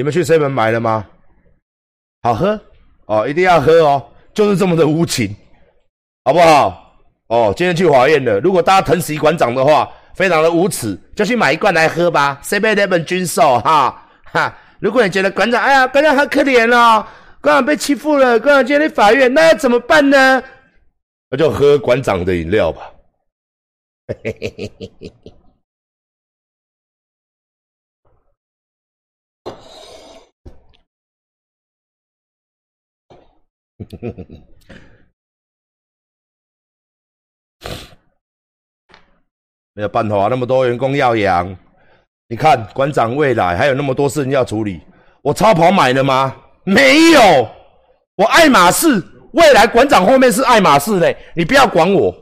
你们去 seven 买了吗？好喝哦，一定要喝哦，就是这么的无情，好不好？哦，今天去法院了。如果大家疼惜馆长的话，非常的无耻，就去买一罐来喝吧。seven eleven 军售哈哈。如果你觉得馆长，哎呀，馆长好可怜哦，馆长被欺负了，馆长今天去法院，那要怎么办呢？那就喝馆长的饮料吧。嘿嘿嘿嘿嘿 没有办法，那么多员工要养。你看馆长未来还有那么多事情要处理。我超跑买了吗？没有。我爱马仕，未来馆长后面是爱马仕嘞。你不要管我，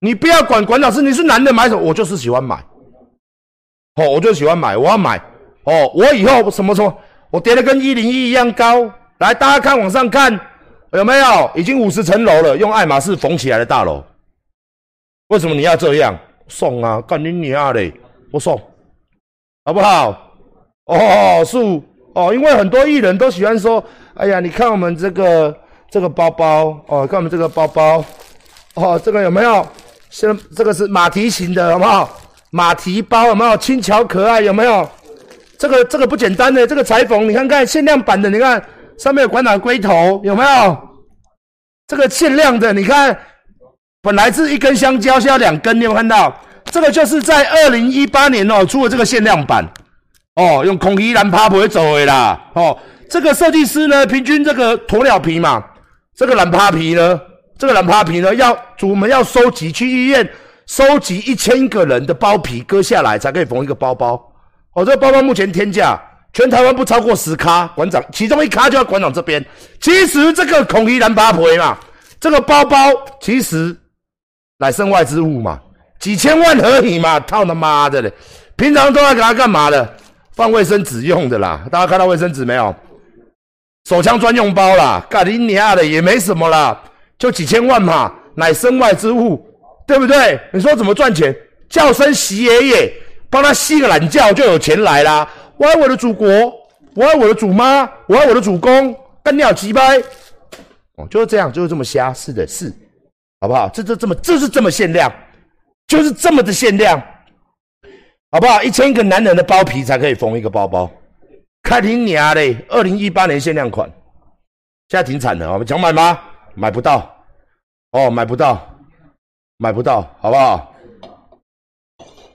你不要管馆长是你是男的买什么，我就是喜欢买。哦，我就喜欢买，我要买。哦，我以后什么时候我叠的跟一零一一样高？来，大家看往上看。有没有已经五十层楼了？用爱马仕缝起来的大楼，为什么你要这样送啊？干你娘嘞！不送，好不好？哦，是哦，因为很多艺人都喜欢说：“哎呀，你看我们这个这个包包哦，看我们这个包包哦，这个有没有？现这个是马蹄形的，好不好？马蹄包有没有？轻巧可爱，有没有？这个这个不简单的，这个裁缝，你看看限量版的，你看。上面有馆长龟头，有没有？这个限量的，你看，本来是一根香蕉，现在两根，你有看到？这个就是在二零一八年哦出的这个限量版，哦，用孔乙蓝趴不会走的啦，哦，这个设计师呢，平均这个鸵鸟皮嘛，这个蓝趴皮呢，这个蓝趴皮呢，要我们要收集去医院收集一千个人的包皮割下来才可以缝一个包包，哦，这个包包目前天价。全台湾不超过十卡，馆长其中一卡就在馆长这边。其实这个孔怡蓝八婆嘛，这个包包其实乃身外之物嘛，几千万而已嘛，操他妈的嘞！平常都要给他干嘛的？放卫生纸用的啦。大家看到卫生纸没有？手枪专用包啦，干你娘的也没什么啦，就几千万嘛，乃身外之物，对不对？你说怎么赚钱？叫声习爷爷，帮他吸个懒觉就有钱来啦。我爱我的祖国，我爱我的祖妈，我爱我的祖公，干尿鸡掰！哦，就是这样，就是这么瞎，是的，是，好不好？这这这么，就是这么限量，就是这么的限量，好不好？一千个男人的包皮才可以缝一个包包，开庭娘嘞！二零一八年限量款，现在挺惨的，我们想买吗？买不到，哦，买不到，买不到，好不好？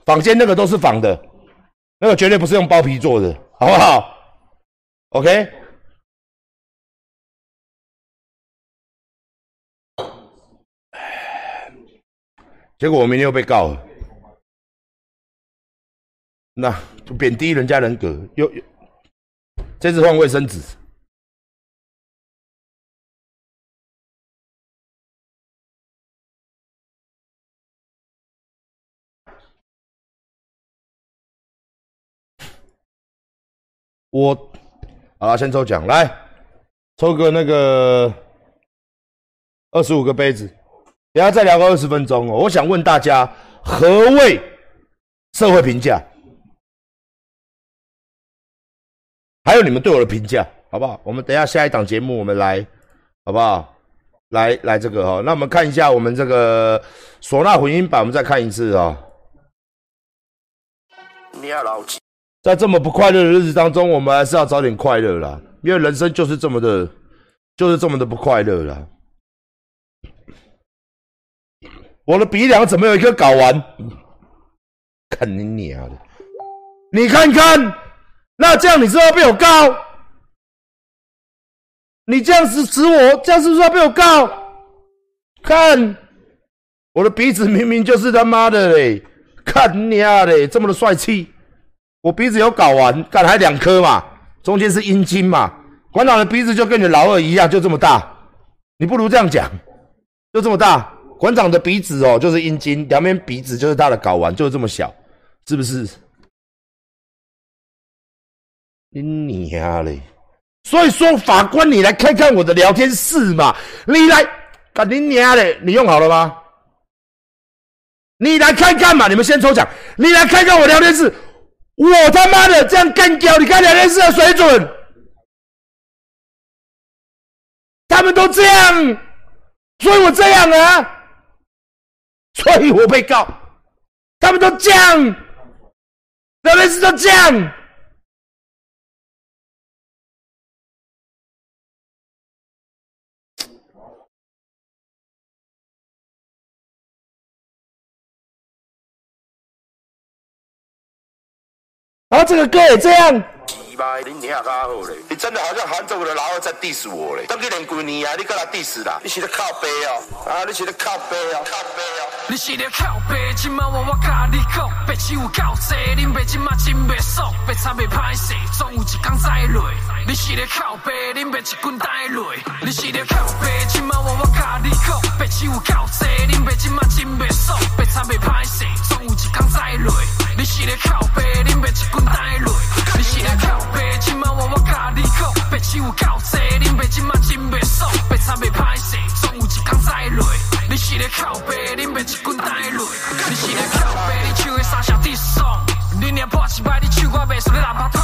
坊间那个都是仿的。那个绝对不是用包皮做的，好不好？OK。结果我明天又被告了，那就贬低人家人格，又又这次换卫生纸。我啊，先抽奖，来抽个那个二十五个杯子，等下再聊个二十分钟哦。我想问大家，何谓社会评价？还有你们对我的评价，好不好？我们等下下一档节目，我们来，好不好？来来这个哈，那我们看一下我们这个唢呐混音版，我们再看一次啊。你要牢记。在这么不快乐的日子当中，我们还是要找点快乐啦，因为人生就是这么的，就是这么的不快乐啦。我的鼻梁怎么有一颗睾丸？看你娘的！你看看，那这样你是要被我告？你这样子指我，这样是不是要被我告？看，我的鼻子明明就是他妈的嘞！看你娘的，这么的帅气。我鼻子有睾丸，干还两颗嘛，中间是阴茎嘛。馆长的鼻子就跟你老二一样，就这么大。你不如这样讲，就这么大。馆长的鼻子哦，就是阴茎，两边鼻子就是他的睾丸，就是这么小，是不是？你娘嘞！所以说，法官，你来看看我的聊天室嘛。你来，干你娘嘞！你用好了吗？你来看看嘛。你们先抽奖。你来看看我聊天室。我他妈的这样干掉，你看两件事的水准，他们都这样，所以我这样啊，所以我被告，他们都这样，两件事都这样。然后这个歌也这样。鸡巴，你听较好嘞！你真的好像韩总的老二在 diss 我嘞！当去连几年啊，你搁来 diss 啦？你是咧靠背哦？啊，你是咧靠背哦？靠背哦？你是咧靠背？今晚我我甲你讲，白痴有够多，恁爸今晚真袂爽，白差袂歹势，总有一天再落。你是咧靠背？恁爸一棍带落。你是咧靠背？今晚我我甲你讲，白痴有够多，恁爸今晚真袂爽，白差袂歹势，